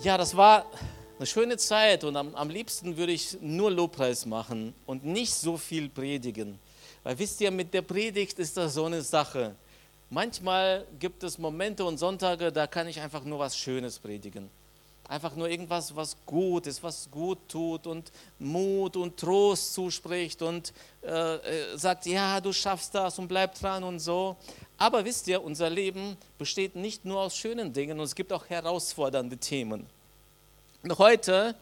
Ja, das war eine schöne Zeit und am, am liebsten würde ich nur Lobpreis machen und nicht so viel predigen. Weil wisst ihr, mit der Predigt ist das so eine Sache. Manchmal gibt es Momente und Sonntage, da kann ich einfach nur was Schönes predigen. Einfach nur irgendwas, was gut ist, was gut tut und Mut und Trost zuspricht und äh, äh, sagt, ja, du schaffst das und bleib dran und so. Aber wisst ihr, unser Leben besteht nicht nur aus schönen Dingen und es gibt auch herausfordernde Themen. Und heute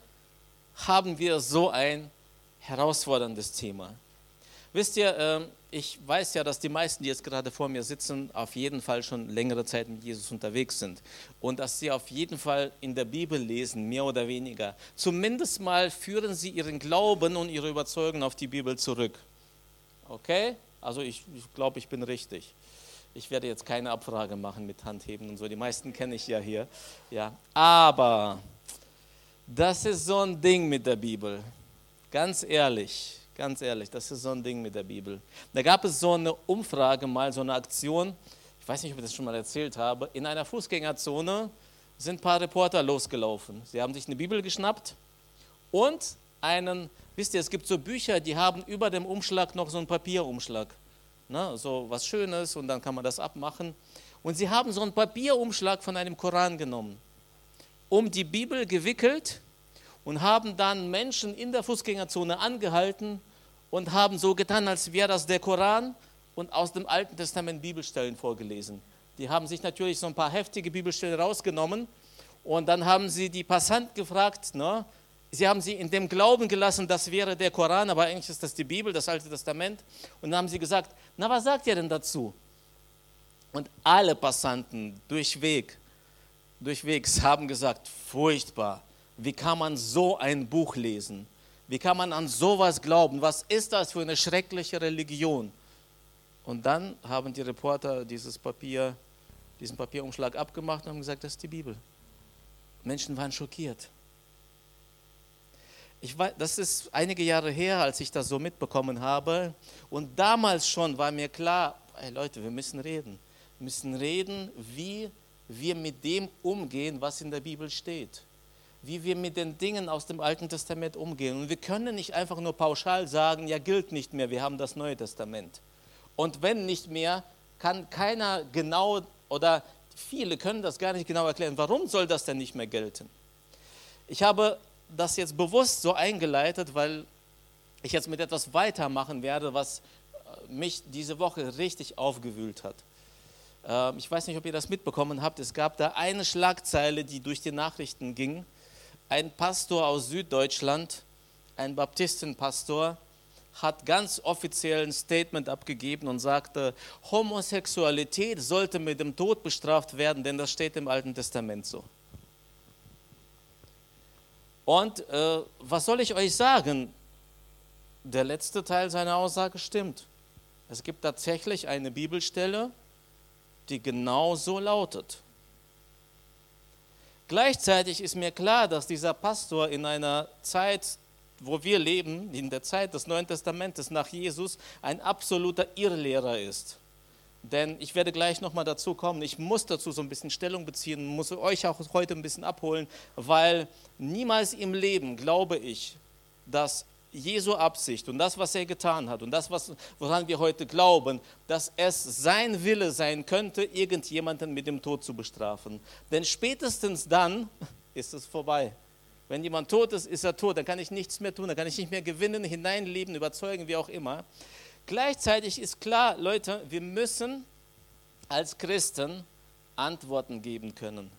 haben wir so ein herausforderndes Thema. Wisst ihr, ähm, ich weiß ja, dass die meisten, die jetzt gerade vor mir sitzen, auf jeden Fall schon längere Zeit mit Jesus unterwegs sind und dass sie auf jeden Fall in der Bibel lesen, mehr oder weniger. Zumindest mal führen sie ihren Glauben und ihre Überzeugung auf die Bibel zurück. Okay? Also ich, ich glaube, ich bin richtig. Ich werde jetzt keine Abfrage machen mit Handheben und so. Die meisten kenne ich ja hier. Ja. Aber das ist so ein Ding mit der Bibel. Ganz ehrlich. Ganz ehrlich, das ist so ein Ding mit der Bibel. Da gab es so eine Umfrage mal, so eine Aktion, ich weiß nicht, ob ich das schon mal erzählt habe, in einer Fußgängerzone sind ein paar Reporter losgelaufen. Sie haben sich eine Bibel geschnappt und einen, wisst ihr, es gibt so Bücher, die haben über dem Umschlag noch so einen Papierumschlag. Ne, so was Schönes und dann kann man das abmachen. Und sie haben so einen Papierumschlag von einem Koran genommen, um die Bibel gewickelt und haben dann Menschen in der Fußgängerzone angehalten und haben so getan, als wäre das der Koran und aus dem Alten Testament Bibelstellen vorgelesen. Die haben sich natürlich so ein paar heftige Bibelstellen rausgenommen und dann haben sie die Passant gefragt, ne? Sie haben sie in dem Glauben gelassen, das wäre der Koran, aber eigentlich ist das die Bibel, das Alte Testament. Und dann haben sie gesagt, na was sagt ihr denn dazu? Und alle Passanten durchweg, durchwegs haben gesagt, furchtbar, wie kann man so ein Buch lesen? Wie kann man an sowas glauben? Was ist das für eine schreckliche Religion? Und dann haben die Reporter dieses Papier, diesen Papierumschlag abgemacht und haben gesagt, das ist die Bibel. Menschen waren schockiert. Ich weiß, das ist einige Jahre her, als ich das so mitbekommen habe. Und damals schon war mir klar, hey Leute, wir müssen reden. Wir müssen reden, wie wir mit dem umgehen, was in der Bibel steht wie wir mit den Dingen aus dem Alten Testament umgehen. Und wir können nicht einfach nur pauschal sagen, ja, gilt nicht mehr, wir haben das Neue Testament. Und wenn nicht mehr, kann keiner genau oder viele können das gar nicht genau erklären, warum soll das denn nicht mehr gelten. Ich habe das jetzt bewusst so eingeleitet, weil ich jetzt mit etwas weitermachen werde, was äh, mich diese Woche richtig aufgewühlt hat. Ähm, ich weiß nicht, ob ihr das mitbekommen habt. Es gab da eine Schlagzeile, die durch die Nachrichten ging ein Pastor aus Süddeutschland, ein Baptistenpastor, hat ganz offiziell ein Statement abgegeben und sagte, Homosexualität sollte mit dem Tod bestraft werden, denn das steht im Alten Testament so. Und äh, was soll ich euch sagen? Der letzte Teil seiner Aussage stimmt. Es gibt tatsächlich eine Bibelstelle, die genau so lautet. Gleichzeitig ist mir klar, dass dieser Pastor in einer Zeit, wo wir leben, in der Zeit des Neuen Testamentes nach Jesus, ein absoluter Irrlehrer ist. Denn ich werde gleich nochmal dazu kommen. Ich muss dazu so ein bisschen Stellung beziehen, muss euch auch heute ein bisschen abholen, weil niemals im Leben glaube ich, dass Jesu Absicht und das, was er getan hat und das, woran wir heute glauben, dass es sein Wille sein könnte, irgendjemanden mit dem Tod zu bestrafen. Denn spätestens dann ist es vorbei. Wenn jemand tot ist, ist er tot, dann kann ich nichts mehr tun, dann kann ich nicht mehr gewinnen, hineinleben, überzeugen, wie auch immer. Gleichzeitig ist klar, Leute, wir müssen als Christen Antworten geben können.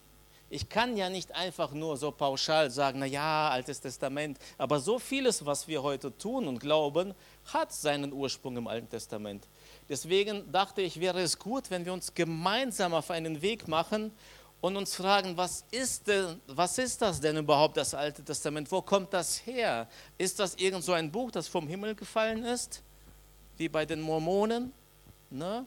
Ich kann ja nicht einfach nur so pauschal sagen, na ja, Altes Testament, aber so vieles, was wir heute tun und glauben, hat seinen Ursprung im Alten Testament. Deswegen dachte ich, wäre es gut, wenn wir uns gemeinsam auf einen Weg machen und uns fragen, was ist, denn, was ist das denn überhaupt, das Alte Testament? Wo kommt das her? Ist das irgend so ein Buch, das vom Himmel gefallen ist, wie bei den Mormonen? Ne?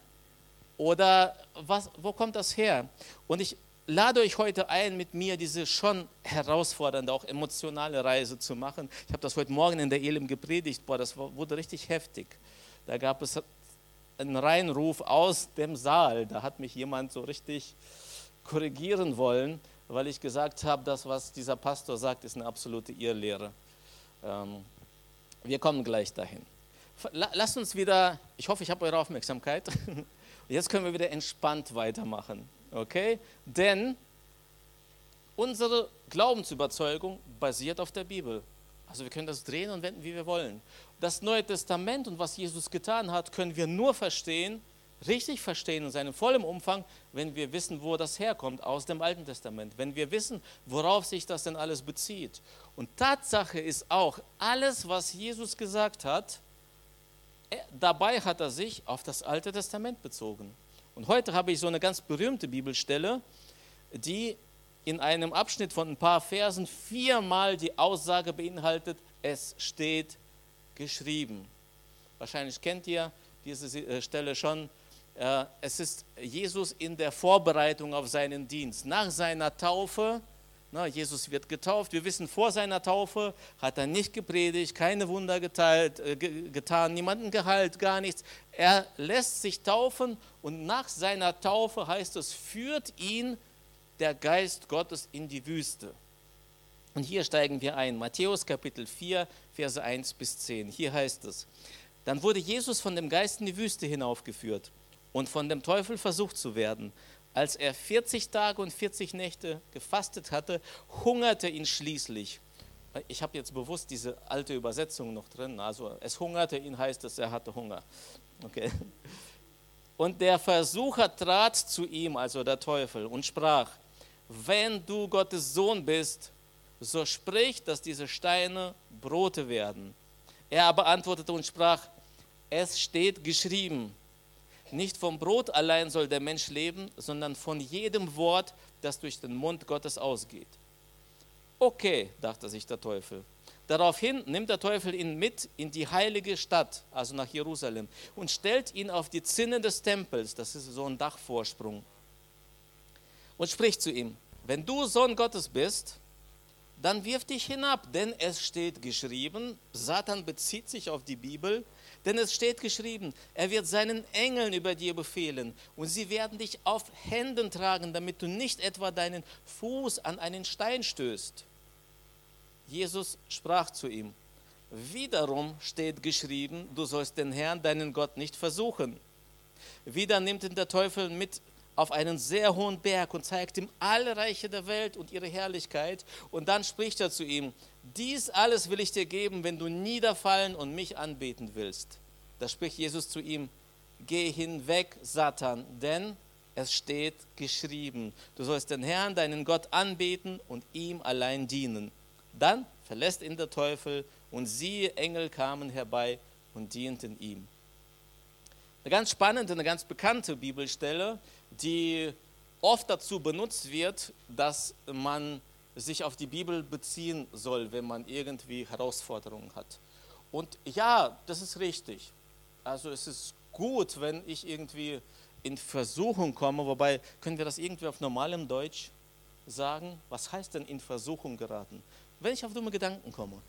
Oder was, wo kommt das her? Und ich lade euch heute ein, mit mir diese schon herausfordernde, auch emotionale Reise zu machen. Ich habe das heute Morgen in der Elim gepredigt, boah, das wurde richtig heftig. Da gab es einen Reinruf aus dem Saal, da hat mich jemand so richtig korrigieren wollen, weil ich gesagt habe, das, was dieser Pastor sagt, ist eine absolute Irrlehre. Ähm, wir kommen gleich dahin. Lasst uns wieder, ich hoffe, ich habe eure Aufmerksamkeit. Jetzt können wir wieder entspannt weitermachen. Okay? Denn unsere Glaubensüberzeugung basiert auf der Bibel. Also wir können das drehen und wenden, wie wir wollen. Das Neue Testament und was Jesus getan hat, können wir nur verstehen, richtig verstehen in seinem vollen Umfang, wenn wir wissen, wo das herkommt aus dem Alten Testament, wenn wir wissen, worauf sich das denn alles bezieht. Und Tatsache ist auch, alles, was Jesus gesagt hat, dabei hat er sich auf das Alte Testament bezogen. Und heute habe ich so eine ganz berühmte Bibelstelle, die in einem Abschnitt von ein paar Versen viermal die Aussage beinhaltet, es steht geschrieben. Wahrscheinlich kennt ihr diese äh, Stelle schon. Äh, es ist Jesus in der Vorbereitung auf seinen Dienst. Nach seiner Taufe na, Jesus wird getauft. Wir wissen, vor seiner Taufe hat er nicht gepredigt, keine Wunder geteilt, äh, getan, niemanden geheilt, gar nichts. Er lässt sich taufen und nach seiner Taufe heißt es, führt ihn der Geist Gottes in die Wüste. Und hier steigen wir ein. Matthäus Kapitel 4, Verse 1 bis 10. Hier heißt es, dann wurde Jesus von dem Geist in die Wüste hinaufgeführt und von dem Teufel versucht zu werden. Als er 40 Tage und 40 Nächte gefastet hatte, hungerte ihn schließlich. Ich habe jetzt bewusst diese alte Übersetzung noch drin. Also es hungerte ihn heißt es, er hatte Hunger. Okay. Und der Versucher trat zu ihm, also der Teufel, und sprach, wenn du Gottes Sohn bist, so sprich, dass diese Steine Brote werden. Er aber antwortete und sprach, es steht geschrieben, nicht vom Brot allein soll der Mensch leben, sondern von jedem Wort, das durch den Mund Gottes ausgeht. Okay, dachte sich der Teufel. Daraufhin nimmt der Teufel ihn mit in die heilige Stadt, also nach Jerusalem, und stellt ihn auf die Zinne des Tempels, das ist so ein Dachvorsprung, und spricht zu ihm, wenn du Sohn Gottes bist, dann wirf dich hinab, denn es steht geschrieben, Satan bezieht sich auf die Bibel, denn es steht geschrieben, er wird seinen Engeln über dir befehlen und sie werden dich auf Händen tragen, damit du nicht etwa deinen Fuß an einen Stein stößt. Jesus sprach zu ihm, wiederum steht geschrieben, du sollst den Herrn, deinen Gott, nicht versuchen. Wieder nimmt ihn der Teufel mit auf einen sehr hohen Berg und zeigt ihm alle Reiche der Welt und ihre Herrlichkeit. Und dann spricht er zu ihm, dies alles will ich dir geben, wenn du niederfallen und mich anbeten willst. Da spricht Jesus zu ihm, geh hinweg, Satan, denn es steht geschrieben, du sollst den Herrn, deinen Gott, anbeten und ihm allein dienen. Dann verlässt ihn der Teufel und siehe, Engel kamen herbei und dienten ihm. Eine ganz spannende, eine ganz bekannte Bibelstelle, die oft dazu benutzt wird, dass man sich auf die Bibel beziehen soll, wenn man irgendwie Herausforderungen hat. Und ja, das ist richtig. Also es ist gut, wenn ich irgendwie in Versuchung komme, wobei können wir das irgendwie auf normalem Deutsch sagen? Was heißt denn in Versuchung geraten? Wenn ich auf dumme Gedanken komme.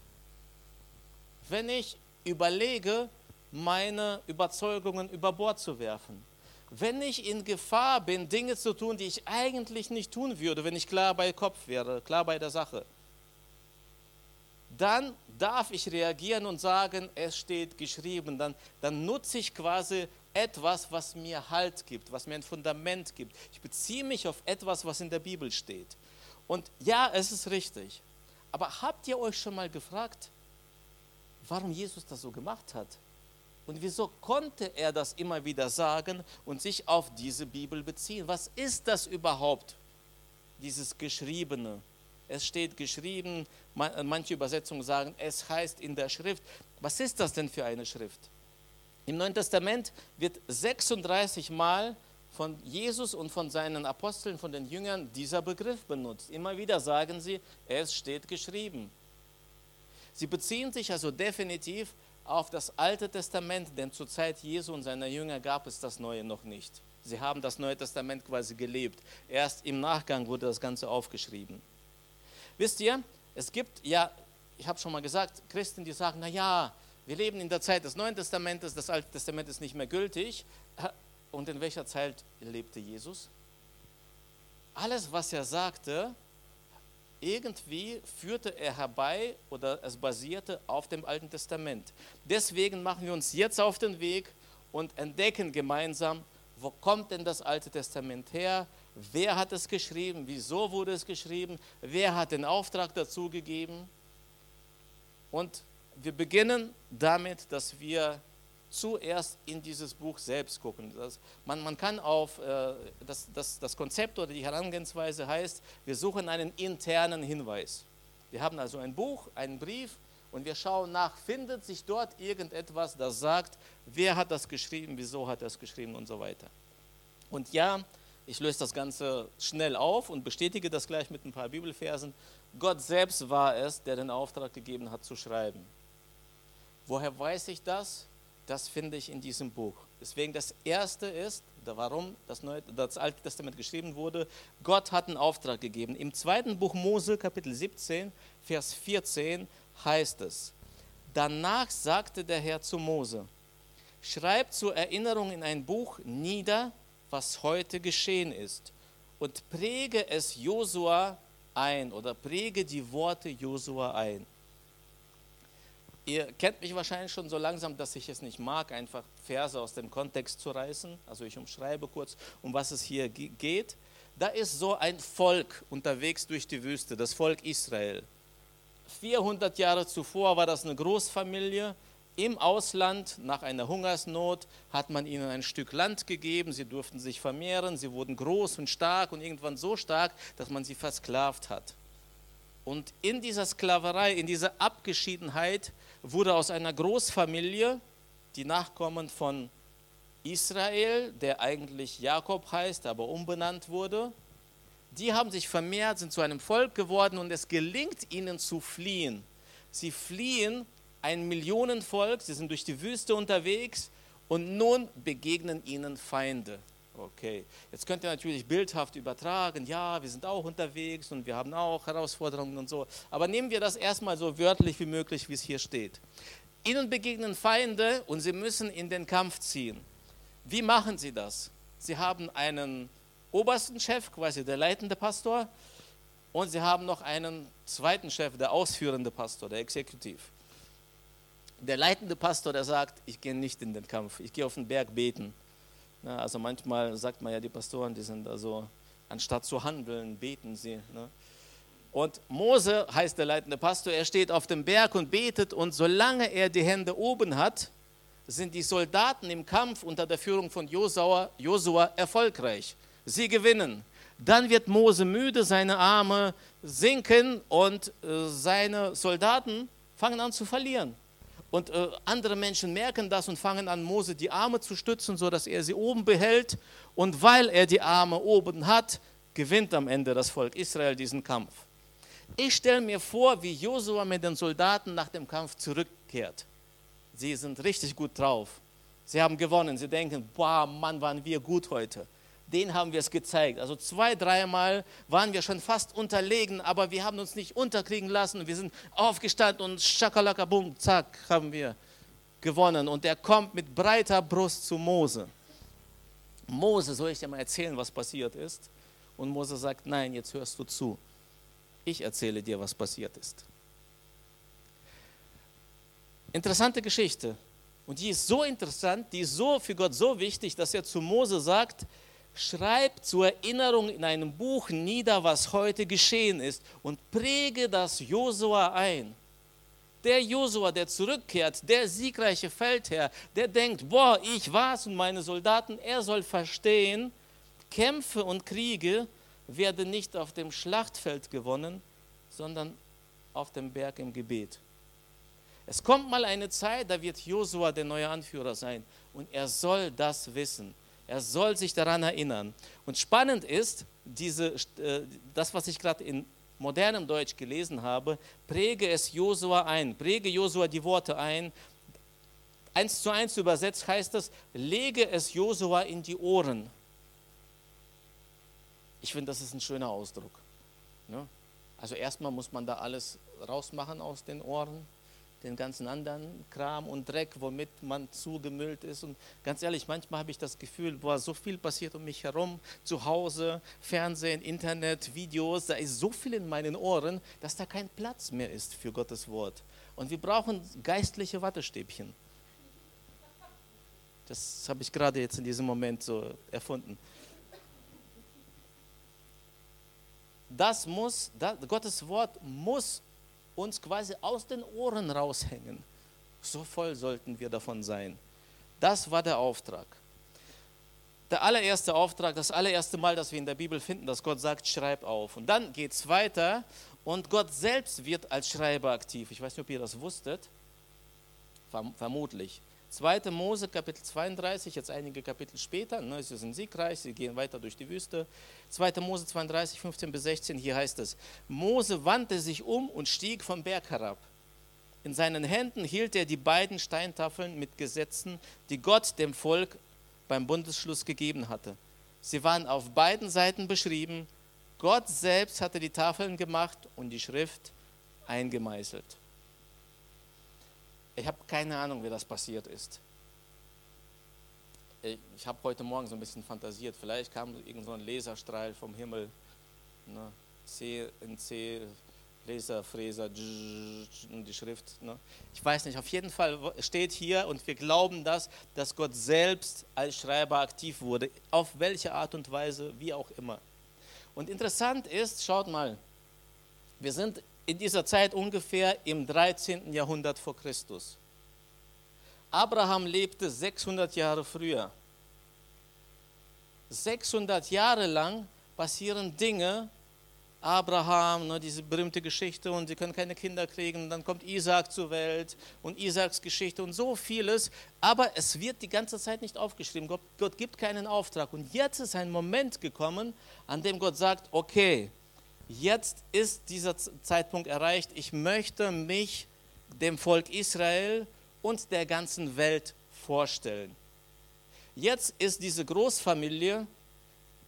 Wenn ich überlege, meine Überzeugungen über Bord zu werfen wenn ich in Gefahr bin, Dinge zu tun, die ich eigentlich nicht tun würde, wenn ich klar bei Kopf wäre, klar bei der Sache, dann darf ich reagieren und sagen, es steht geschrieben. Dann, dann nutze ich quasi etwas, was mir Halt gibt, was mir ein Fundament gibt. Ich beziehe mich auf etwas, was in der Bibel steht. Und ja, es ist richtig. Aber habt ihr euch schon mal gefragt, warum Jesus das so gemacht hat? Und wieso konnte er das immer wieder sagen und sich auf diese Bibel beziehen? Was ist das überhaupt, dieses Geschriebene? Es steht geschrieben, manche Übersetzungen sagen, es heißt in der Schrift. Was ist das denn für eine Schrift? Im Neuen Testament wird 36 Mal von Jesus und von seinen Aposteln, von den Jüngern dieser Begriff benutzt. Immer wieder sagen sie, es steht geschrieben. Sie beziehen sich also definitiv auf das Alte Testament, denn zur Zeit Jesu und seiner Jünger gab es das Neue noch nicht. Sie haben das Neue Testament quasi gelebt. Erst im Nachgang wurde das Ganze aufgeschrieben. Wisst ihr, es gibt ja, ich habe schon mal gesagt, Christen, die sagen, naja, wir leben in der Zeit des Neuen Testamentes, das Alte Testament ist nicht mehr gültig. Und in welcher Zeit lebte Jesus? Alles, was er sagte, irgendwie führte er herbei oder es basierte auf dem Alten Testament. Deswegen machen wir uns jetzt auf den Weg und entdecken gemeinsam, wo kommt denn das Alte Testament her? Wer hat es geschrieben? Wieso wurde es geschrieben? Wer hat den Auftrag dazu gegeben? Und wir beginnen damit, dass wir zuerst in dieses Buch selbst gucken. Das, man, man kann auf, äh, das, das, das Konzept oder die Herangehensweise heißt, wir suchen einen internen Hinweis. Wir haben also ein Buch, einen Brief und wir schauen nach, findet sich dort irgendetwas, das sagt, wer hat das geschrieben, wieso hat er es geschrieben und so weiter. Und ja, ich löse das Ganze schnell auf und bestätige das gleich mit ein paar Bibelversen. Gott selbst war es, der den Auftrag gegeben hat zu schreiben. Woher weiß ich das? Das finde ich in diesem Buch. Deswegen das Erste ist, warum das, Neue, das Alte Testament geschrieben wurde, Gott hat einen Auftrag gegeben. Im zweiten Buch Mose, Kapitel 17, Vers 14 heißt es, danach sagte der Herr zu Mose, schreib zur Erinnerung in ein Buch nieder, was heute geschehen ist und präge es Josua ein oder präge die Worte Josua ein. Ihr kennt mich wahrscheinlich schon so langsam, dass ich es nicht mag, einfach Verse aus dem Kontext zu reißen. Also ich umschreibe kurz, um was es hier geht. Da ist so ein Volk unterwegs durch die Wüste, das Volk Israel. 400 Jahre zuvor war das eine Großfamilie. Im Ausland, nach einer Hungersnot, hat man ihnen ein Stück Land gegeben. Sie durften sich vermehren. Sie wurden groß und stark und irgendwann so stark, dass man sie versklavt hat. Und in dieser Sklaverei, in dieser Abgeschiedenheit wurde aus einer Großfamilie, die Nachkommen von Israel, der eigentlich Jakob heißt, aber umbenannt wurde, die haben sich vermehrt, sind zu einem Volk geworden und es gelingt ihnen zu fliehen. Sie fliehen ein Millionenvolk, sie sind durch die Wüste unterwegs und nun begegnen ihnen Feinde. Okay, jetzt könnt ihr natürlich bildhaft übertragen, ja, wir sind auch unterwegs und wir haben auch Herausforderungen und so. Aber nehmen wir das erstmal so wörtlich wie möglich, wie es hier steht. Ihnen begegnen Feinde und sie müssen in den Kampf ziehen. Wie machen sie das? Sie haben einen obersten Chef, quasi der leitende Pastor, und sie haben noch einen zweiten Chef, der ausführende Pastor, der Exekutiv. Der leitende Pastor, der sagt, ich gehe nicht in den Kampf, ich gehe auf den Berg beten. Ne? Also manchmal sagt man ja, die Pastoren, die sind also, anstatt zu handeln, beten sie. Ne? Und Mose heißt der leitende Pastor, er steht auf dem Berg und betet und solange er die Hände oben hat, sind die Soldaten im Kampf unter der Führung von Josua, erfolgreich. Sie gewinnen. Dann wird Mose müde, seine Arme sinken und äh, seine Soldaten fangen an zu verlieren. Und äh, andere Menschen merken das und fangen an, Mose die Arme zu stützen, sodass er sie oben behält. Und weil er die Arme oben hat, gewinnt am Ende das Volk Israel diesen Kampf. Ich stelle mir vor, wie Josua mit den Soldaten nach dem Kampf zurückkehrt. Sie sind richtig gut drauf. Sie haben gewonnen. Sie denken, boah, Mann, waren wir gut heute den haben wir es gezeigt. Also zwei, dreimal waren wir schon fast unterlegen, aber wir haben uns nicht unterkriegen lassen. Wir sind aufgestanden und schakalakabum, zack, haben wir gewonnen. Und er kommt mit breiter Brust zu Mose. Mose, soll ich dir mal erzählen, was passiert ist? Und Mose sagt, nein, jetzt hörst du zu. Ich erzähle dir, was passiert ist. Interessante Geschichte. Und die ist so interessant, die ist so für Gott so wichtig, dass er zu Mose sagt, Schreib zur Erinnerung in einem Buch nieder, was heute geschehen ist und präge das Josua ein. Der Josua, der zurückkehrt, der siegreiche Feldherr, der denkt, boah, ich war's und meine Soldaten, er soll verstehen, Kämpfe und Kriege werden nicht auf dem Schlachtfeld gewonnen, sondern auf dem Berg im Gebet. Es kommt mal eine Zeit, da wird Josua der neue Anführer sein und er soll das wissen. Er soll sich daran erinnern. Und spannend ist, diese, äh, das, was ich gerade in modernem Deutsch gelesen habe, präge es Josua ein, präge Josua die Worte ein. Eins zu eins übersetzt heißt es, lege es Josua in die Ohren. Ich finde, das ist ein schöner Ausdruck. Ne? Also erstmal muss man da alles rausmachen aus den Ohren. Den ganzen anderen Kram und Dreck, womit man zugemüllt ist. Und ganz ehrlich, manchmal habe ich das Gefühl, boah, so viel passiert um mich herum, zu Hause, Fernsehen, Internet, Videos, da ist so viel in meinen Ohren, dass da kein Platz mehr ist für Gottes Wort. Und wir brauchen geistliche Wattestäbchen. Das habe ich gerade jetzt in diesem Moment so erfunden. Das muss, das, Gottes Wort muss uns quasi aus den Ohren raushängen. So voll sollten wir davon sein. Das war der Auftrag. Der allererste Auftrag, das allererste Mal, dass wir in der Bibel finden, dass Gott sagt, schreib auf. Und dann geht es weiter und Gott selbst wird als Schreiber aktiv. Ich weiß nicht, ob ihr das wusstet. Vermutlich. 2. Mose Kapitel 32, jetzt einige Kapitel später, ne, sie sind siegreich, sie gehen weiter durch die Wüste. 2. Mose 32, 15 bis 16, hier heißt es, Mose wandte sich um und stieg vom Berg herab. In seinen Händen hielt er die beiden Steintafeln mit Gesetzen, die Gott dem Volk beim Bundesschluss gegeben hatte. Sie waren auf beiden Seiten beschrieben. Gott selbst hatte die Tafeln gemacht und die Schrift eingemeißelt. Ich habe keine Ahnung, wie das passiert ist. Ich habe heute Morgen so ein bisschen fantasiert. Vielleicht kam irgend so ein Laserstrahl vom Himmel. Ne? CNC, Laserfräser, die Schrift. Ne? Ich weiß nicht, auf jeden Fall steht hier und wir glauben das, dass Gott selbst als Schreiber aktiv wurde. Auf welche Art und Weise, wie auch immer. Und interessant ist, schaut mal, wir sind in dieser Zeit ungefähr im 13. Jahrhundert vor Christus. Abraham lebte 600 Jahre früher. 600 Jahre lang passieren Dinge. Abraham, ne, diese berühmte Geschichte, und sie können keine Kinder kriegen. Dann kommt Isaac zur Welt und Isaaks Geschichte und so vieles. Aber es wird die ganze Zeit nicht aufgeschrieben. Gott, Gott gibt keinen Auftrag. Und jetzt ist ein Moment gekommen, an dem Gott sagt: Okay, jetzt ist dieser Zeitpunkt erreicht, ich möchte mich dem Volk Israel und der ganzen Welt vorstellen. Jetzt ist diese Großfamilie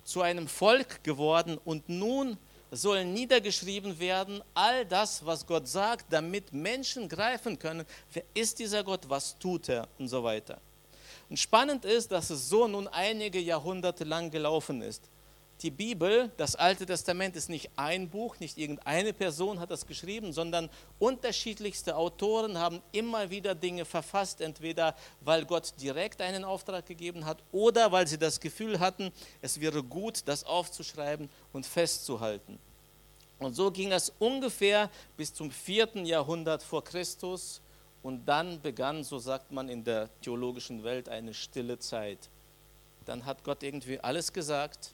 zu einem Volk geworden und nun soll niedergeschrieben werden all das, was Gott sagt, damit Menschen greifen können, wer ist dieser Gott, was tut er und so weiter. Und spannend ist, dass es so nun einige Jahrhunderte lang gelaufen ist die Bibel, das Alte Testament ist nicht ein Buch, nicht irgendeine Person hat das geschrieben, sondern unterschiedlichste Autoren haben immer wieder Dinge verfasst, entweder weil Gott direkt einen Auftrag gegeben hat oder weil sie das Gefühl hatten, es wäre gut, das aufzuschreiben und festzuhalten. Und so ging es ungefähr bis zum vierten Jahrhundert vor Christus und dann begann, so sagt man in der theologischen Welt, eine stille Zeit. Dann hat Gott irgendwie alles gesagt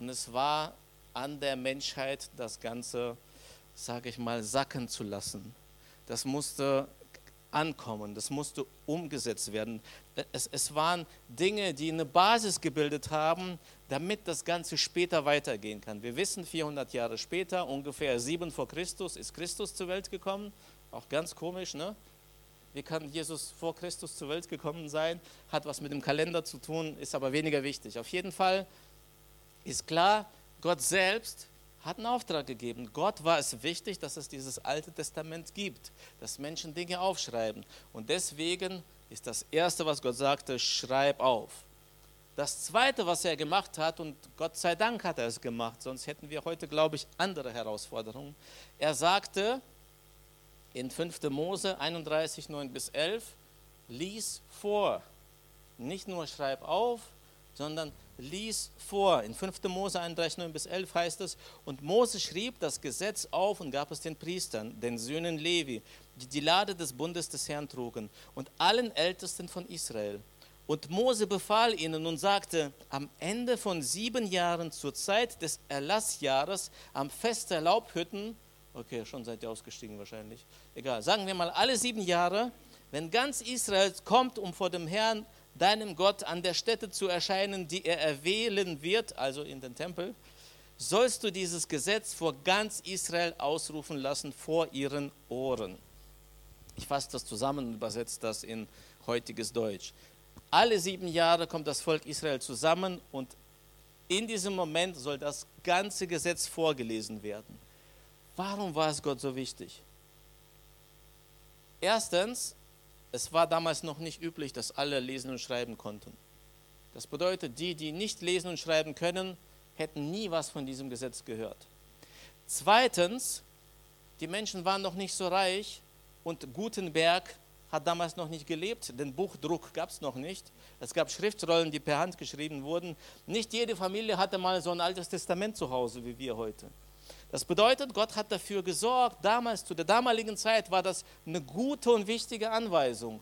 und es war an der Menschheit, das Ganze, sage ich mal, sacken zu lassen. Das musste ankommen, das musste umgesetzt werden. Es, es waren Dinge, die eine Basis gebildet haben, damit das Ganze später weitergehen kann. Wir wissen, 400 Jahre später, ungefähr 7 vor Christus, ist Christus zur Welt gekommen. Auch ganz komisch, ne? Wie kann Jesus vor Christus zur Welt gekommen sein? Hat was mit dem Kalender zu tun, ist aber weniger wichtig. Auf jeden Fall ist klar, Gott selbst hat einen Auftrag gegeben. Gott war es wichtig, dass es dieses Alte Testament gibt, dass Menschen Dinge aufschreiben. Und deswegen ist das Erste, was Gott sagte, schreib auf. Das Zweite, was er gemacht hat, und Gott sei Dank hat er es gemacht, sonst hätten wir heute, glaube ich, andere Herausforderungen. Er sagte in 5. Mose 31, 9 bis 11, lies vor. Nicht nur schreib auf, sondern lies vor. In 5. Mose 31, 9 bis 11 heißt es, und Mose schrieb das Gesetz auf und gab es den Priestern, den Söhnen Levi, die die Lade des Bundes des Herrn trugen, und allen Ältesten von Israel. Und Mose befahl ihnen und sagte, am Ende von sieben Jahren zur Zeit des Erlassjahres, am Fest der Laubhütten, okay, schon seid ihr ausgestiegen wahrscheinlich, egal, sagen wir mal alle sieben Jahre, wenn ganz Israel kommt, um vor dem Herrn deinem Gott an der Stätte zu erscheinen, die er erwählen wird, also in den Tempel, sollst du dieses Gesetz vor ganz Israel ausrufen lassen, vor ihren Ohren. Ich fasse das zusammen und übersetze das in heutiges Deutsch. Alle sieben Jahre kommt das Volk Israel zusammen und in diesem Moment soll das ganze Gesetz vorgelesen werden. Warum war es Gott so wichtig? Erstens, es war damals noch nicht üblich, dass alle lesen und schreiben konnten. Das bedeutet, die, die nicht lesen und schreiben können, hätten nie was von diesem Gesetz gehört. Zweitens, die Menschen waren noch nicht so reich und Gutenberg hat damals noch nicht gelebt, den Buchdruck gab es noch nicht. Es gab Schriftrollen, die per Hand geschrieben wurden. Nicht jede Familie hatte mal so ein altes Testament zu Hause wie wir heute. Das bedeutet, Gott hat dafür gesorgt, damals, zu der damaligen Zeit war das eine gute und wichtige Anweisung.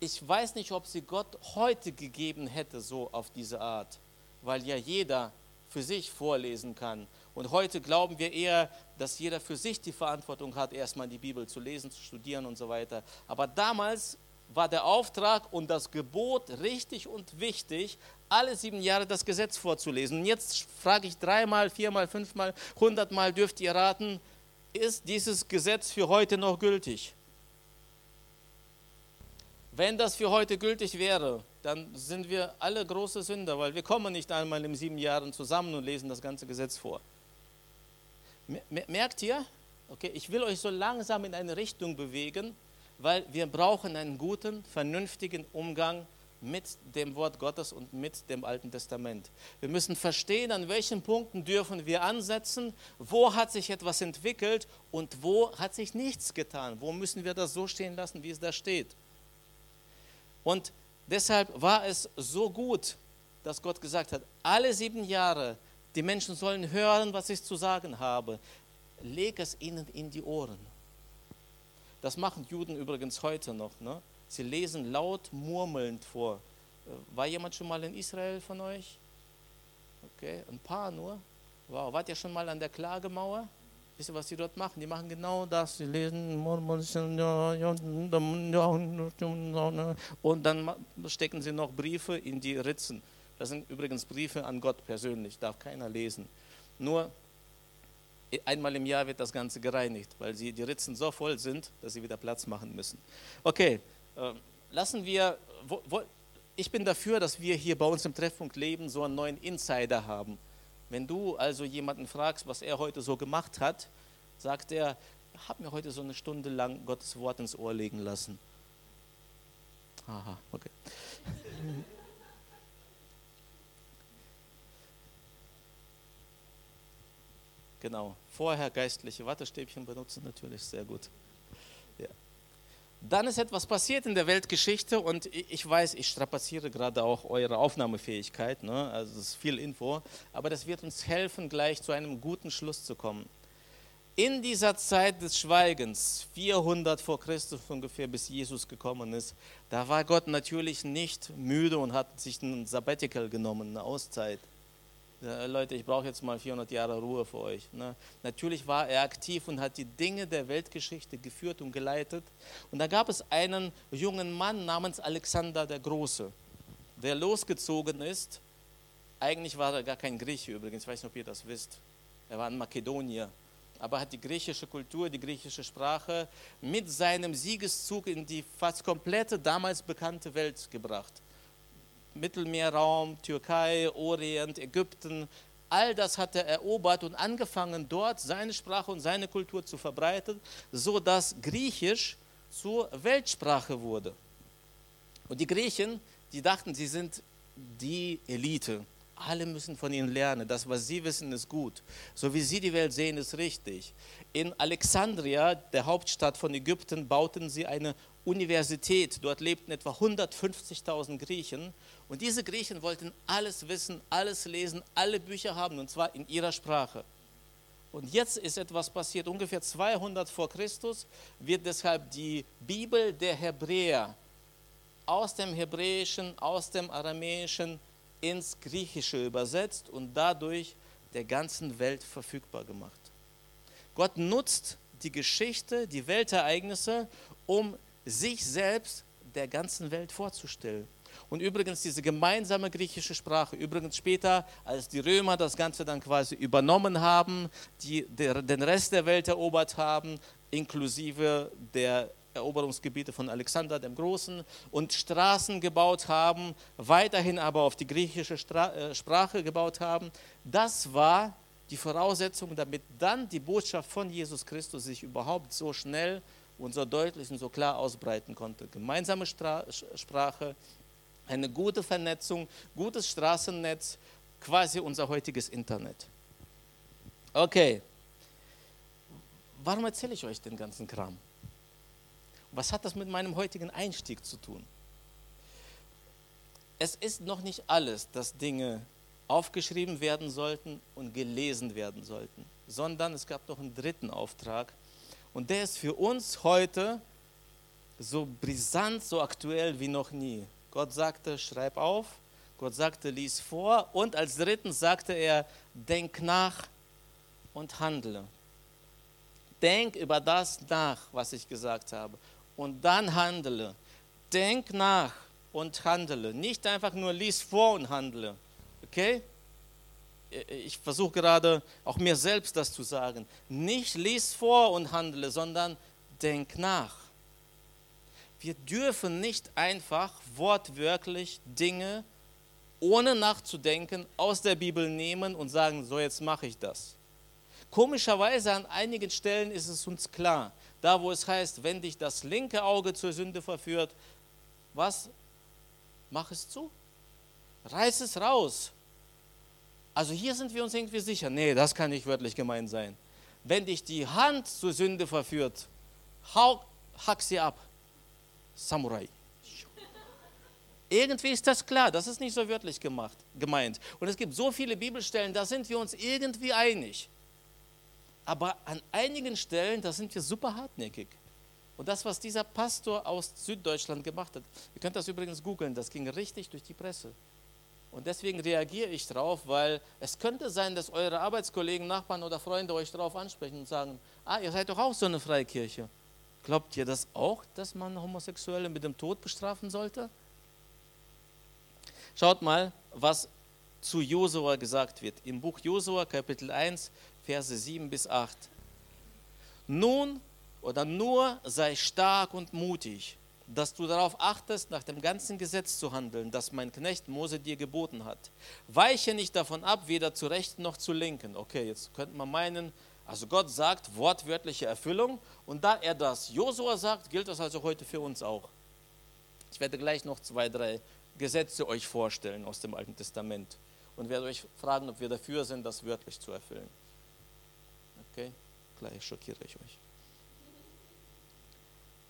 Ich weiß nicht, ob sie Gott heute gegeben hätte, so auf diese Art, weil ja jeder für sich vorlesen kann. Und heute glauben wir eher, dass jeder für sich die Verantwortung hat, erstmal die Bibel zu lesen, zu studieren und so weiter. Aber damals war der Auftrag und das Gebot richtig und wichtig, alle sieben Jahre das Gesetz vorzulesen. Und jetzt frage ich dreimal, viermal, fünfmal, hundertmal, dürft ihr raten, ist dieses Gesetz für heute noch gültig? Wenn das für heute gültig wäre, dann sind wir alle große Sünder, weil wir kommen nicht einmal in sieben Jahren zusammen und lesen das ganze Gesetz vor. Merkt ihr? Okay, ich will euch so langsam in eine Richtung bewegen, weil wir brauchen einen guten, vernünftigen Umgang mit dem Wort Gottes und mit dem Alten Testament. Wir müssen verstehen, an welchen Punkten dürfen wir ansetzen, wo hat sich etwas entwickelt und wo hat sich nichts getan. Wo müssen wir das so stehen lassen, wie es da steht. Und deshalb war es so gut, dass Gott gesagt hat, alle sieben Jahre die Menschen sollen hören, was ich zu sagen habe. Leg es ihnen in die Ohren. Das machen Juden übrigens heute noch. Ne? Sie lesen laut murmelnd vor. Äh, war jemand schon mal in Israel von euch? Okay, ein paar nur. Wow, wart ihr schon mal an der Klagemauer? Wisst ihr, was sie dort machen? Die machen genau das. Sie lesen und dann stecken sie noch Briefe in die Ritzen. Das sind übrigens Briefe an Gott persönlich, darf keiner lesen. Nur einmal im Jahr wird das Ganze gereinigt, weil sie, die Ritzen so voll sind, dass sie wieder Platz machen müssen. Okay, lassen wir, wo, wo, ich bin dafür, dass wir hier bei uns im Treffpunkt Leben so einen neuen Insider haben. Wenn du also jemanden fragst, was er heute so gemacht hat, sagt er, habe mir heute so eine Stunde lang Gottes Wort ins Ohr legen lassen. Aha, okay. Genau. Vorher geistliche Wattestäbchen benutzen, natürlich sehr gut. Dann ist etwas passiert in der Weltgeschichte und ich weiß, ich strapaziere gerade auch eure Aufnahmefähigkeit, ne? also es ist viel Info, aber das wird uns helfen, gleich zu einem guten Schluss zu kommen. In dieser Zeit des Schweigens, 400 vor Christus ungefähr, bis Jesus gekommen ist, da war Gott natürlich nicht müde und hat sich ein Sabbatical genommen, eine Auszeit. Leute, ich brauche jetzt mal 400 Jahre Ruhe für euch. Ne? Natürlich war er aktiv und hat die Dinge der Weltgeschichte geführt und geleitet. Und da gab es einen jungen Mann namens Alexander der Große, der losgezogen ist. Eigentlich war er gar kein Grieche übrigens, ich weiß nicht, ob ihr das wisst. Er war ein Makedonier, aber hat die griechische Kultur, die griechische Sprache mit seinem Siegeszug in die fast komplette damals bekannte Welt gebracht. Mittelmeerraum, Türkei, Orient, Ägypten, all das hat er erobert und angefangen dort seine Sprache und seine Kultur zu verbreiten, sodass Griechisch zur Weltsprache wurde. Und die Griechen, die dachten, sie sind die Elite. Alle müssen von ihnen lernen. Das, was sie wissen, ist gut. So wie sie die Welt sehen, ist richtig. In Alexandria, der Hauptstadt von Ägypten, bauten sie eine Universität. Dort lebten etwa 150.000 Griechen und diese Griechen wollten alles wissen, alles lesen, alle Bücher haben, und zwar in ihrer Sprache. Und jetzt ist etwas passiert, ungefähr 200 vor Christus wird deshalb die Bibel der Hebräer aus dem Hebräischen, aus dem Aramäischen ins Griechische übersetzt und dadurch der ganzen Welt verfügbar gemacht. Gott nutzt die Geschichte, die Weltereignisse, um sich selbst der ganzen Welt vorzustellen. Und übrigens diese gemeinsame griechische Sprache, übrigens später, als die Römer das Ganze dann quasi übernommen haben, die den Rest der Welt erobert haben, inklusive der Eroberungsgebiete von Alexander dem Großen und Straßen gebaut haben, weiterhin aber auf die griechische Stra äh, Sprache gebaut haben. Das war die Voraussetzung, damit dann die Botschaft von Jesus Christus sich überhaupt so schnell und so deutlich und so klar ausbreiten konnte. Gemeinsame Stra Sprache, eine gute Vernetzung, gutes Straßennetz, quasi unser heutiges Internet. Okay, warum erzähle ich euch den ganzen Kram? Was hat das mit meinem heutigen Einstieg zu tun? Es ist noch nicht alles, dass Dinge aufgeschrieben werden sollten und gelesen werden sollten, sondern es gab noch einen dritten Auftrag und der ist für uns heute so brisant, so aktuell wie noch nie. Gott sagte, schreib auf, Gott sagte, lies vor und als dritten sagte er, denk nach und handle. Denk über das nach, was ich gesagt habe und dann handle. Denk nach und handle. Nicht einfach nur lies vor und handle. Okay? Ich versuche gerade auch mir selbst das zu sagen. Nicht lies vor und handle, sondern denk nach. Wir dürfen nicht einfach wortwörtlich Dinge ohne nachzudenken aus der Bibel nehmen und sagen, so jetzt mache ich das. Komischerweise an einigen Stellen ist es uns klar, da wo es heißt, wenn dich das linke Auge zur Sünde verführt, was? Mach es zu. Reiß es raus. Also hier sind wir uns irgendwie sicher. Nee, das kann nicht wörtlich gemeint sein. Wenn dich die Hand zur Sünde verführt, hau, hack sie ab. Samurai. Irgendwie ist das klar, das ist nicht so wörtlich gemacht, gemeint. Und es gibt so viele Bibelstellen, da sind wir uns irgendwie einig. Aber an einigen Stellen, da sind wir super hartnäckig. Und das, was dieser Pastor aus Süddeutschland gemacht hat, ihr könnt das übrigens googeln, das ging richtig durch die Presse. Und deswegen reagiere ich darauf, weil es könnte sein, dass eure Arbeitskollegen, Nachbarn oder Freunde euch darauf ansprechen und sagen, ah, ihr seid doch auch so eine Freikirche. Glaubt ihr das auch, dass man Homosexuelle mit dem Tod bestrafen sollte? Schaut mal, was zu Josua gesagt wird. Im Buch Josua, Kapitel 1, Verse 7 bis 8. Nun oder nur sei stark und mutig, dass du darauf achtest, nach dem ganzen Gesetz zu handeln, das mein Knecht Mose dir geboten hat. Weiche nicht davon ab, weder zu rechten noch zu linken. Okay, jetzt könnte man meinen, also Gott sagt wortwörtliche Erfüllung und da er das Josua sagt, gilt das also heute für uns auch. Ich werde gleich noch zwei, drei Gesetze euch vorstellen aus dem Alten Testament und werde euch fragen, ob wir dafür sind, das wörtlich zu erfüllen. Okay, gleich schockiere ich euch.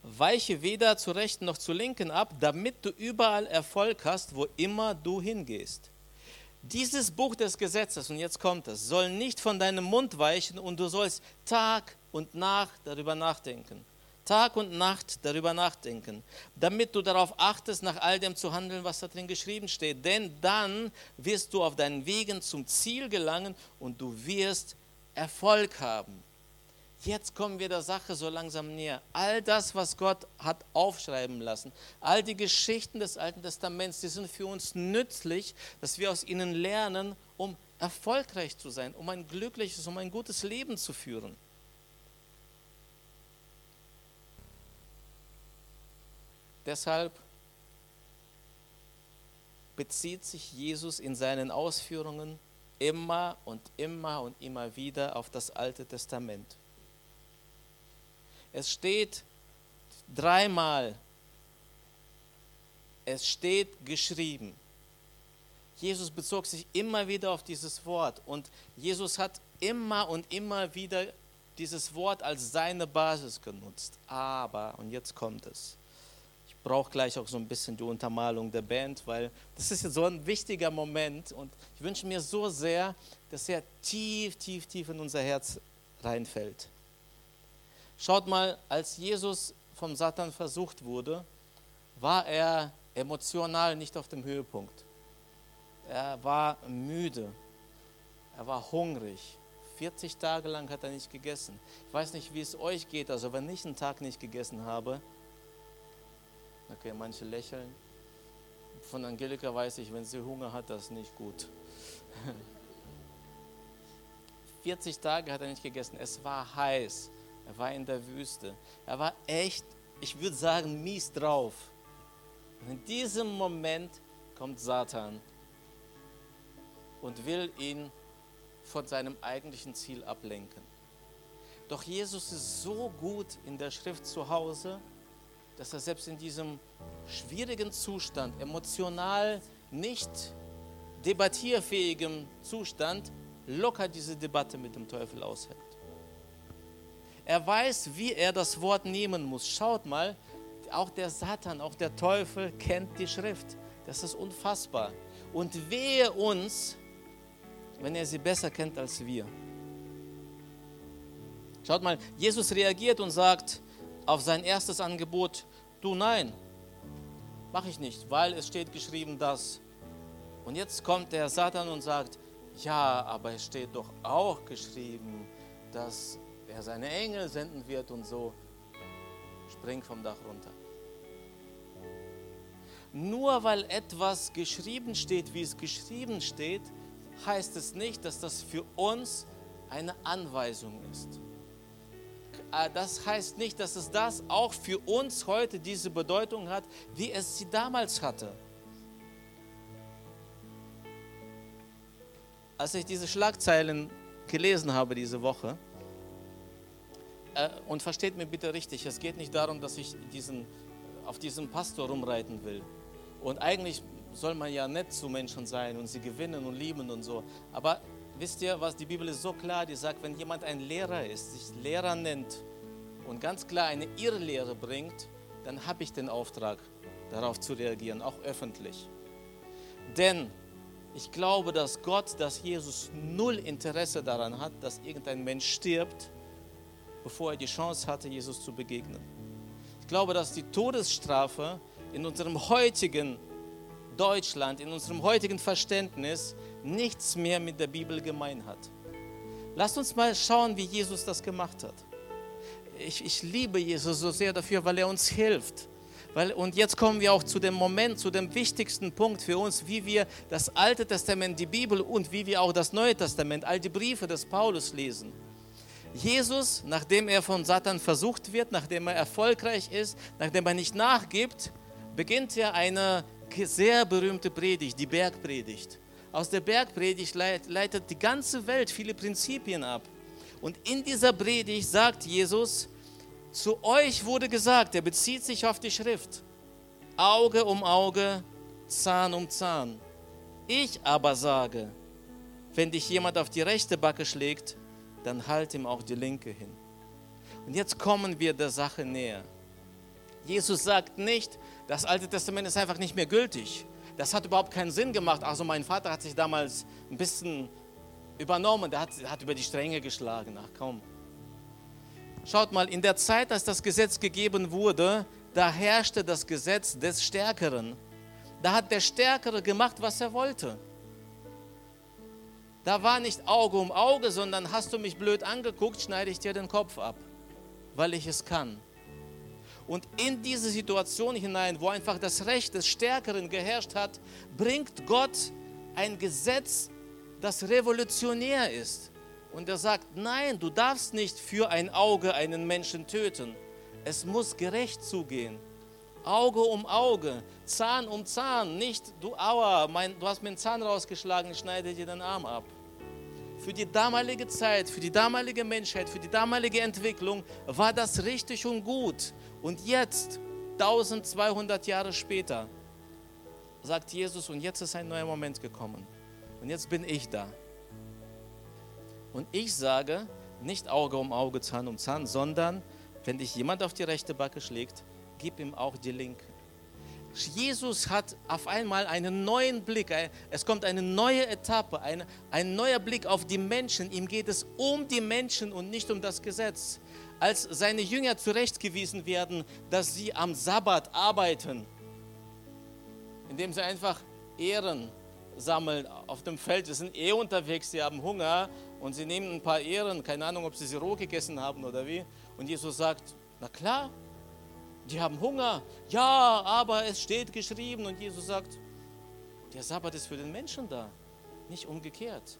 Weiche weder zu rechten noch zu linken ab, damit du überall Erfolg hast, wo immer du hingehst. Dieses Buch des Gesetzes, und jetzt kommt es, soll nicht von deinem Mund weichen und du sollst Tag und Nacht darüber nachdenken. Tag und Nacht darüber nachdenken, damit du darauf achtest, nach all dem zu handeln, was da drin geschrieben steht. Denn dann wirst du auf deinen Wegen zum Ziel gelangen und du wirst Erfolg haben. Jetzt kommen wir der Sache so langsam näher. All das, was Gott hat aufschreiben lassen, all die Geschichten des Alten Testaments, die sind für uns nützlich, dass wir aus ihnen lernen, um erfolgreich zu sein, um ein glückliches, um ein gutes Leben zu führen. Deshalb bezieht sich Jesus in seinen Ausführungen immer und immer und immer wieder auf das Alte Testament. Es steht dreimal, es steht geschrieben. Jesus bezog sich immer wieder auf dieses Wort und Jesus hat immer und immer wieder dieses Wort als seine Basis genutzt. Aber, und jetzt kommt es, brauche gleich auch so ein bisschen die Untermalung der Band, weil das ist jetzt so ein wichtiger Moment und ich wünsche mir so sehr, dass er tief, tief, tief in unser Herz reinfällt. Schaut mal, als Jesus vom Satan versucht wurde, war er emotional nicht auf dem Höhepunkt. Er war müde, er war hungrig. 40 Tage lang hat er nicht gegessen. Ich weiß nicht, wie es euch geht, also wenn ich einen Tag nicht gegessen habe, Okay, manche lächeln. Von Angelika weiß ich, wenn sie Hunger hat, das ist nicht gut. 40 Tage hat er nicht gegessen. Es war heiß. Er war in der Wüste. Er war echt, ich würde sagen, mies drauf. Und in diesem Moment kommt Satan und will ihn von seinem eigentlichen Ziel ablenken. Doch Jesus ist so gut in der Schrift zu Hause, dass er selbst in diesem schwierigen Zustand, emotional nicht debattierfähigem Zustand, locker diese Debatte mit dem Teufel aushält. Er weiß, wie er das Wort nehmen muss. Schaut mal, auch der Satan, auch der Teufel kennt die Schrift. Das ist unfassbar. Und wehe uns, wenn er sie besser kennt als wir. Schaut mal, Jesus reagiert und sagt auf sein erstes Angebot, du nein, mache ich nicht, weil es steht geschrieben das. Und jetzt kommt der Satan und sagt, ja, aber es steht doch auch geschrieben, dass er seine Engel senden wird und so. Spring vom Dach runter. Nur weil etwas geschrieben steht, wie es geschrieben steht, heißt es nicht, dass das für uns eine Anweisung ist. Äh, das heißt nicht, dass es das auch für uns heute diese Bedeutung hat, wie es sie damals hatte. Als ich diese Schlagzeilen gelesen habe diese Woche, und versteht mir bitte richtig, es geht nicht darum, dass ich diesen, auf diesem Pastor rumreiten will. Und eigentlich soll man ja nett zu Menschen sein und sie gewinnen und lieben und so. Aber wisst ihr, was die Bibel ist so klar, die sagt, wenn jemand ein Lehrer ist, sich Lehrer nennt und ganz klar eine Irrlehre bringt, dann habe ich den Auftrag, darauf zu reagieren, auch öffentlich. Denn ich glaube, dass Gott, dass Jesus null Interesse daran hat, dass irgendein Mensch stirbt, bevor er die Chance hatte, Jesus zu begegnen. Ich glaube, dass die Todesstrafe in unserem heutigen Deutschland, in unserem heutigen Verständnis nichts mehr mit der Bibel gemein hat. Lasst uns mal schauen, wie Jesus das gemacht hat. Ich, ich liebe Jesus so sehr dafür, weil er uns hilft. Weil, und jetzt kommen wir auch zu dem Moment, zu dem wichtigsten Punkt für uns, wie wir das Alte Testament, die Bibel und wie wir auch das Neue Testament, all die Briefe des Paulus lesen. Jesus, nachdem er von Satan versucht wird, nachdem er erfolgreich ist, nachdem er nicht nachgibt, beginnt er eine sehr berühmte Predigt, die Bergpredigt. Aus der Bergpredigt leitet die ganze Welt viele Prinzipien ab. Und in dieser Predigt sagt Jesus, zu euch wurde gesagt, er bezieht sich auf die Schrift, Auge um Auge, Zahn um Zahn. Ich aber sage, wenn dich jemand auf die rechte Backe schlägt, dann halt ihm auch die linke hin. Und jetzt kommen wir der Sache näher. Jesus sagt nicht, das Alte Testament ist einfach nicht mehr gültig. Das hat überhaupt keinen Sinn gemacht. Also mein Vater hat sich damals ein bisschen übernommen, der hat, hat über die Stränge geschlagen. Ach komm. Schaut mal, in der Zeit, als das Gesetz gegeben wurde, da herrschte das Gesetz des Stärkeren. Da hat der Stärkere gemacht, was er wollte. Da war nicht Auge um Auge, sondern hast du mich blöd angeguckt, schneide ich dir den Kopf ab, weil ich es kann. Und in diese Situation hinein, wo einfach das Recht des Stärkeren geherrscht hat, bringt Gott ein Gesetz, das revolutionär ist. Und er sagt, nein, du darfst nicht für ein Auge einen Menschen töten. Es muss gerecht zugehen. Auge um Auge, Zahn um Zahn, nicht du Aua, mein, du hast mir einen Zahn rausgeschlagen, ich schneide dir den Arm ab. Für die damalige Zeit, für die damalige Menschheit, für die damalige Entwicklung war das richtig und gut. Und jetzt, 1200 Jahre später, sagt Jesus, und jetzt ist ein neuer Moment gekommen. Und jetzt bin ich da. Und ich sage, nicht Auge um Auge, Zahn um Zahn, sondern wenn dich jemand auf die rechte Backe schlägt, gib ihm auch die linke. Jesus hat auf einmal einen neuen Blick, es kommt eine neue Etappe, ein, ein neuer Blick auf die Menschen. Ihm geht es um die Menschen und nicht um das Gesetz. Als seine Jünger zurechtgewiesen werden, dass sie am Sabbat arbeiten, indem sie einfach Ehren sammeln auf dem Feld, sie sind eh unterwegs, sie haben Hunger und sie nehmen ein paar Ehren, keine Ahnung, ob sie sie roh gegessen haben oder wie. Und Jesus sagt, na klar, die haben Hunger. Ja, aber es steht geschrieben. Und Jesus sagt, der Sabbat ist für den Menschen da, nicht umgekehrt.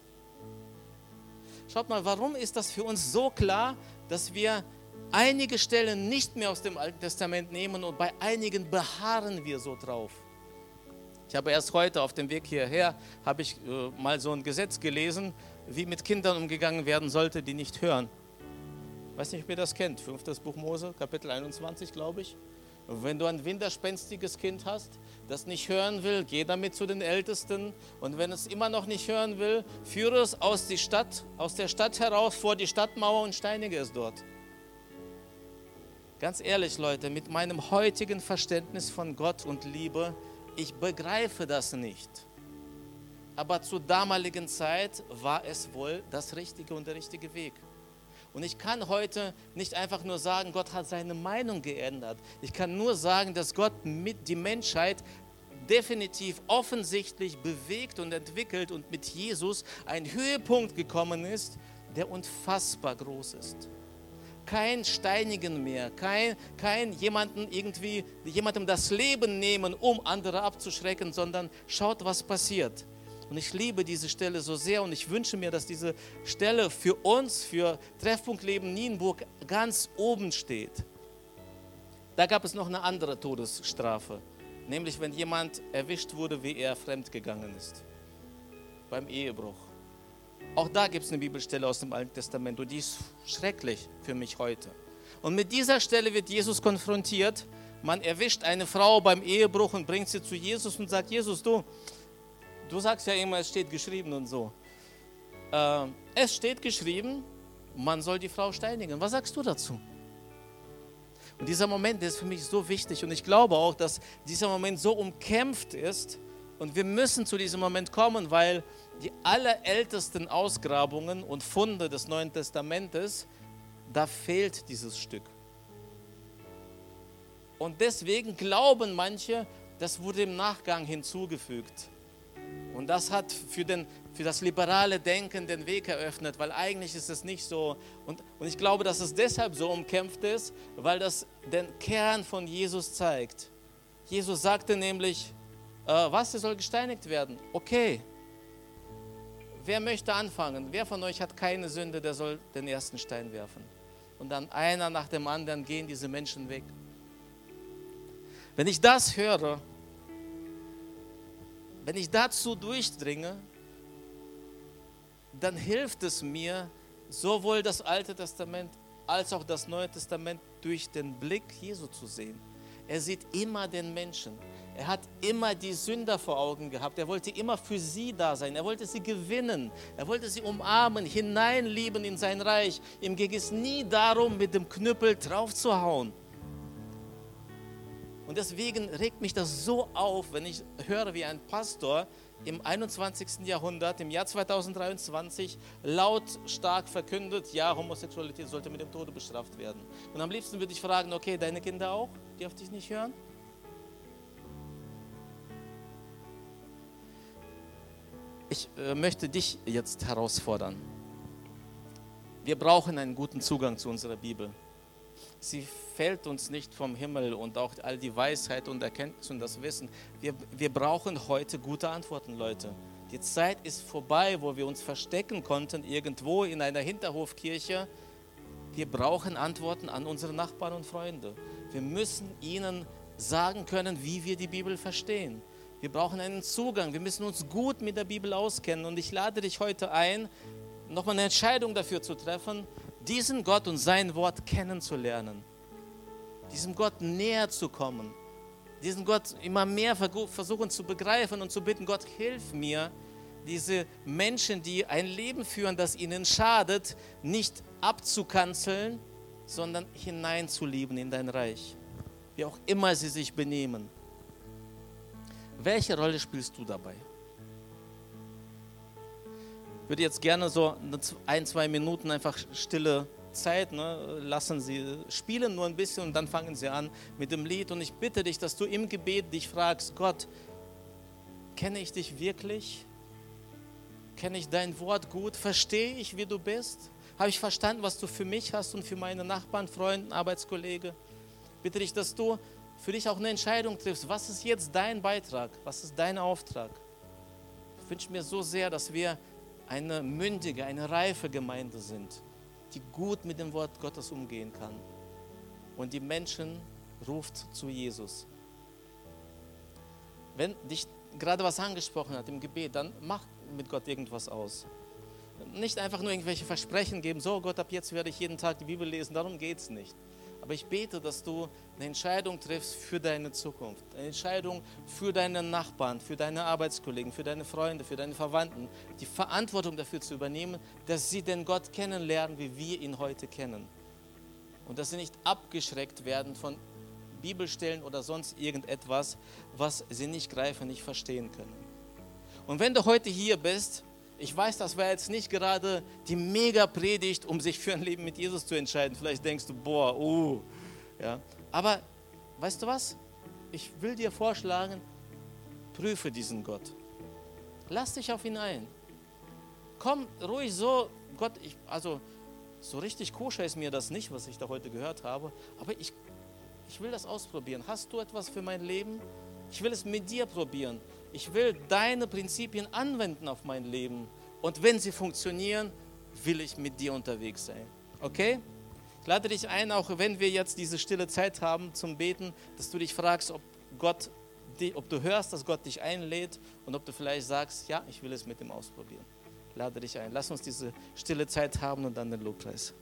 Schaut mal, warum ist das für uns so klar, dass wir einige Stellen nicht mehr aus dem Alten Testament nehmen und bei einigen beharren wir so drauf? Ich habe erst heute auf dem Weg hierher habe ich äh, mal so ein Gesetz gelesen, wie mit Kindern umgegangen werden sollte, die nicht hören. Weiß nicht, ob ihr das kennt. Fünftes Buch Mose, Kapitel 21, glaube ich. wenn du ein winderspenstiges Kind hast, das nicht hören will, geh damit zu den Ältesten. Und wenn es immer noch nicht hören will, führe es aus, die Stadt, aus der Stadt heraus vor die Stadtmauer und steinige es dort. Ganz ehrlich, Leute, mit meinem heutigen Verständnis von Gott und Liebe, ich begreife das nicht. Aber zur damaligen Zeit war es wohl das richtige und der richtige Weg. Und ich kann heute nicht einfach nur sagen, Gott hat seine Meinung geändert. Ich kann nur sagen, dass Gott mit die Menschheit definitiv offensichtlich bewegt und entwickelt und mit Jesus ein Höhepunkt gekommen ist, der unfassbar groß ist. Kein Steinigen mehr, kein, kein jemanden irgendwie, jemandem das Leben nehmen, um andere abzuschrecken, sondern schaut, was passiert. Und ich liebe diese Stelle so sehr und ich wünsche mir, dass diese Stelle für uns, für Treffpunkt Leben Nienburg ganz oben steht. Da gab es noch eine andere Todesstrafe, nämlich wenn jemand erwischt wurde, wie er fremdgegangen ist, beim Ehebruch. Auch da gibt es eine Bibelstelle aus dem Alten Testament und die ist schrecklich für mich heute. Und mit dieser Stelle wird Jesus konfrontiert. Man erwischt eine Frau beim Ehebruch und bringt sie zu Jesus und sagt, Jesus, du, Du sagst ja immer, es steht geschrieben und so. Äh, es steht geschrieben, man soll die Frau steinigen. Was sagst du dazu? Und dieser Moment ist für mich so wichtig und ich glaube auch, dass dieser Moment so umkämpft ist und wir müssen zu diesem Moment kommen, weil die allerältesten Ausgrabungen und Funde des Neuen Testamentes, da fehlt dieses Stück. Und deswegen glauben manche, das wurde im Nachgang hinzugefügt. Und das hat für, den, für das liberale Denken den Weg eröffnet, weil eigentlich ist es nicht so. Und, und ich glaube, dass es deshalb so umkämpft ist, weil das den Kern von Jesus zeigt. Jesus sagte nämlich, äh, was, er soll gesteinigt werden. Okay. Wer möchte anfangen? Wer von euch hat keine Sünde, der soll den ersten Stein werfen. Und dann einer nach dem anderen gehen diese Menschen weg. Wenn ich das höre, wenn ich dazu durchdringe, dann hilft es mir, sowohl das Alte Testament als auch das Neue Testament durch den Blick Jesu zu sehen. Er sieht immer den Menschen. Er hat immer die Sünder vor Augen gehabt. Er wollte immer für sie da sein. Er wollte sie gewinnen. Er wollte sie umarmen, hineinlieben in sein Reich. Ihm ging es nie darum, mit dem Knüppel draufzuhauen. Und deswegen regt mich das so auf, wenn ich höre, wie ein Pastor im 21. Jahrhundert, im Jahr 2023, lautstark verkündet, ja, Homosexualität sollte mit dem Tode bestraft werden. Und am liebsten würde ich fragen, okay, deine Kinder auch, die auf dich nicht hören? Ich äh, möchte dich jetzt herausfordern. Wir brauchen einen guten Zugang zu unserer Bibel sie fällt uns nicht vom Himmel und auch all die Weisheit und Erkenntnis und das Wissen. Wir, wir brauchen heute gute Antworten, Leute. Die Zeit ist vorbei, wo wir uns verstecken konnten irgendwo in einer Hinterhofkirche. Wir brauchen Antworten an unsere Nachbarn und Freunde. Wir müssen ihnen sagen können, wie wir die Bibel verstehen. Wir brauchen einen Zugang. Wir müssen uns gut mit der Bibel auskennen. Und ich lade dich heute ein, nochmal eine Entscheidung dafür zu treffen, diesen Gott und sein Wort kennenzulernen, diesem Gott näher zu kommen, diesen Gott immer mehr versuchen zu begreifen und zu bitten, Gott, hilf mir, diese Menschen, die ein Leben führen, das ihnen schadet, nicht abzukanzeln, sondern hineinzulieben in dein Reich, wie auch immer sie sich benehmen. Welche Rolle spielst du dabei? Würde jetzt gerne so ein, zwei Minuten einfach stille Zeit ne, lassen. Sie spielen nur ein bisschen und dann fangen sie an mit dem Lied. Und ich bitte dich, dass du im Gebet dich fragst, Gott, kenne ich dich wirklich? Kenne ich dein Wort gut? Verstehe ich, wie du bist? Habe ich verstanden, was du für mich hast und für meine Nachbarn, Freunde, Arbeitskollegen? Bitte dich, dass du für dich auch eine Entscheidung triffst. Was ist jetzt dein Beitrag? Was ist dein Auftrag? Ich wünsche mir so sehr, dass wir eine mündige, eine reife Gemeinde sind, die gut mit dem Wort Gottes umgehen kann und die Menschen ruft zu Jesus. Wenn dich gerade was angesprochen hat im Gebet, dann mach mit Gott irgendwas aus. nicht einfach nur irgendwelche Versprechen geben, so Gott, ab jetzt werde ich jeden Tag die Bibel lesen, darum geht es nicht. Aber ich bete, dass du eine Entscheidung triffst für deine Zukunft, eine Entscheidung für deine Nachbarn, für deine Arbeitskollegen, für deine Freunde, für deine Verwandten, die Verantwortung dafür zu übernehmen, dass sie den Gott kennenlernen, wie wir ihn heute kennen. Und dass sie nicht abgeschreckt werden von Bibelstellen oder sonst irgendetwas, was sie nicht greifen, nicht verstehen können. Und wenn du heute hier bist, ich weiß, das war jetzt nicht gerade die Mega-Predigt, um sich für ein Leben mit Jesus zu entscheiden. Vielleicht denkst du, boah, uh. Ja. Aber weißt du was? Ich will dir vorschlagen, prüfe diesen Gott. Lass dich auf ihn ein. Komm ruhig so, Gott, ich, also so richtig koscher ist mir das nicht, was ich da heute gehört habe, aber ich, ich will das ausprobieren. Hast du etwas für mein Leben? Ich will es mit dir probieren. Ich will deine Prinzipien anwenden auf mein Leben. Und wenn sie funktionieren, will ich mit dir unterwegs sein. Okay? Ich lade dich ein, auch wenn wir jetzt diese stille Zeit haben zum Beten, dass du dich fragst, ob Gott, ob du hörst, dass Gott dich einlädt und ob du vielleicht sagst, ja, ich will es mit ihm ausprobieren. Ich lade dich ein. Lass uns diese stille Zeit haben und dann den Lobpreis.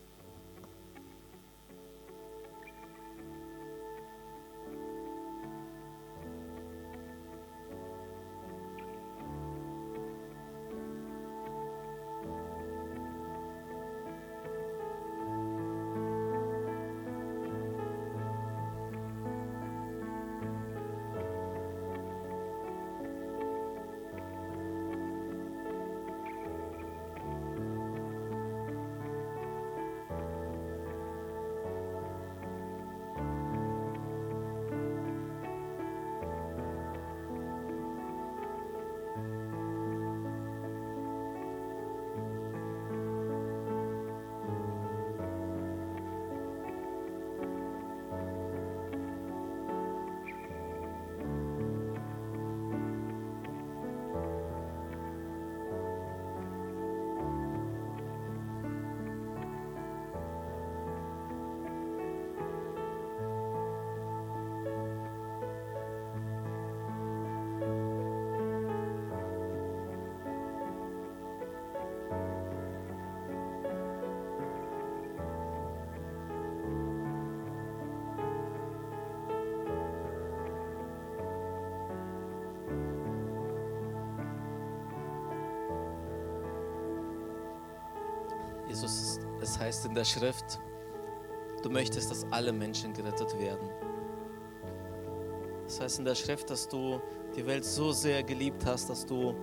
Heißt in der Schrift, du möchtest, dass alle Menschen gerettet werden. Es heißt in der Schrift, dass du die Welt so sehr geliebt hast, dass du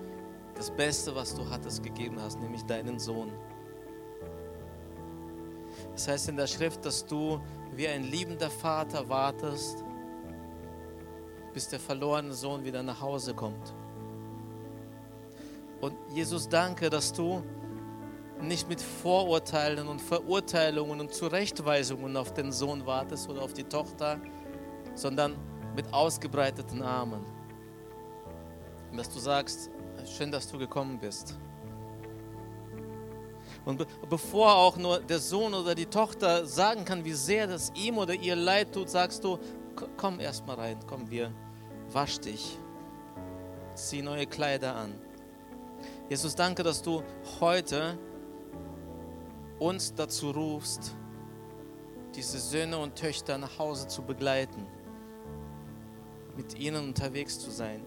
das Beste, was du hattest, gegeben hast, nämlich deinen Sohn. Es heißt in der Schrift, dass du wie ein liebender Vater wartest, bis der verlorene Sohn wieder nach Hause kommt. Und Jesus, danke, dass du nicht mit Vorurteilen und Verurteilungen und Zurechtweisungen auf den Sohn wartest oder auf die Tochter, sondern mit ausgebreiteten Armen. Und dass du sagst, schön, dass du gekommen bist. Und be bevor auch nur der Sohn oder die Tochter sagen kann, wie sehr das ihm oder ihr leid tut, sagst du, komm erst mal rein, komm, wir wasch dich, zieh neue Kleider an. Jesus, danke, dass du heute uns dazu rufst, diese Söhne und Töchter nach Hause zu begleiten, mit ihnen unterwegs zu sein.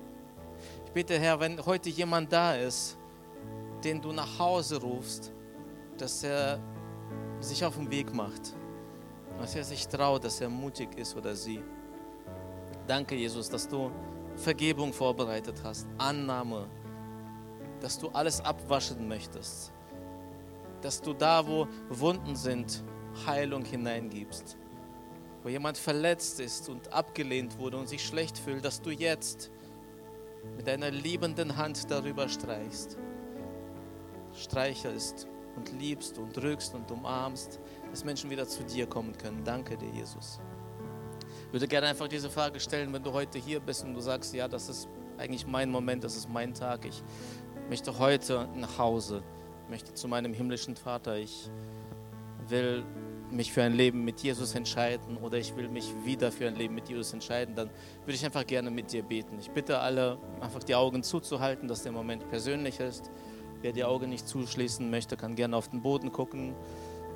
Ich bitte, Herr, wenn heute jemand da ist, den du nach Hause rufst, dass er sich auf den Weg macht, dass er sich traut, dass er mutig ist oder sie. Danke, Jesus, dass du Vergebung vorbereitet hast, Annahme, dass du alles abwaschen möchtest dass du da, wo Wunden sind, Heilung hineingibst. Wo jemand verletzt ist und abgelehnt wurde und sich schlecht fühlt, dass du jetzt mit deiner liebenden Hand darüber streichst. Streichelst und liebst und drückst und umarmst, dass Menschen wieder zu dir kommen können. Danke dir, Jesus. Ich würde gerne einfach diese Frage stellen, wenn du heute hier bist und du sagst, ja, das ist eigentlich mein Moment, das ist mein Tag. Ich möchte heute nach Hause möchte zu meinem himmlischen Vater, ich will mich für ein Leben mit Jesus entscheiden oder ich will mich wieder für ein Leben mit Jesus entscheiden, dann würde ich einfach gerne mit dir beten. Ich bitte alle, einfach die Augen zuzuhalten, dass der Moment persönlich ist Wer die Augen nicht zuschließen möchte, kann gerne auf den Boden gucken.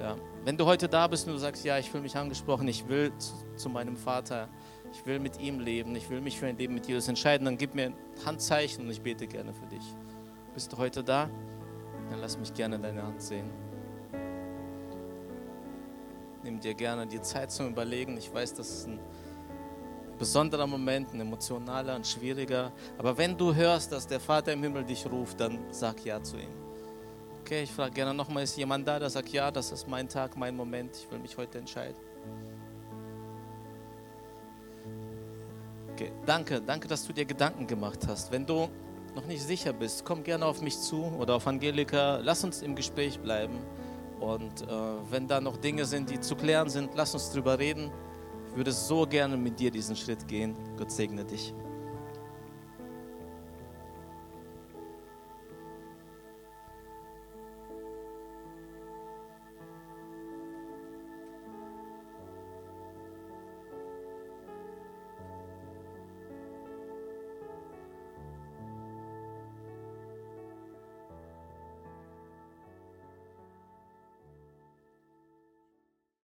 Ja. Wenn du heute da bist und du sagst, ja, ich fühle mich angesprochen, ich will zu, zu, meinem Vater, ich will mit ihm leben, ich will mich für ein Leben mit Jesus entscheiden, dann gib mir ein Handzeichen und ich bete gerne für dich. Bist du heute da? Dann lass mich gerne deine Hand sehen. Nimm dir gerne die Zeit zum Überlegen. Ich weiß, das ist ein besonderer Moment, ein emotionaler, ein schwieriger. Aber wenn du hörst, dass der Vater im Himmel dich ruft, dann sag Ja zu ihm. Okay, ich frage gerne nochmal, ist jemand da, der sagt, ja, das ist mein Tag, mein Moment, ich will mich heute entscheiden. Okay, danke, danke, dass du dir Gedanken gemacht hast. Wenn du noch nicht sicher bist, komm gerne auf mich zu oder auf Angelika, lass uns im Gespräch bleiben. Und äh, wenn da noch Dinge sind, die zu klären sind, lass uns drüber reden. Ich würde so gerne mit dir diesen Schritt gehen. Gott segne dich.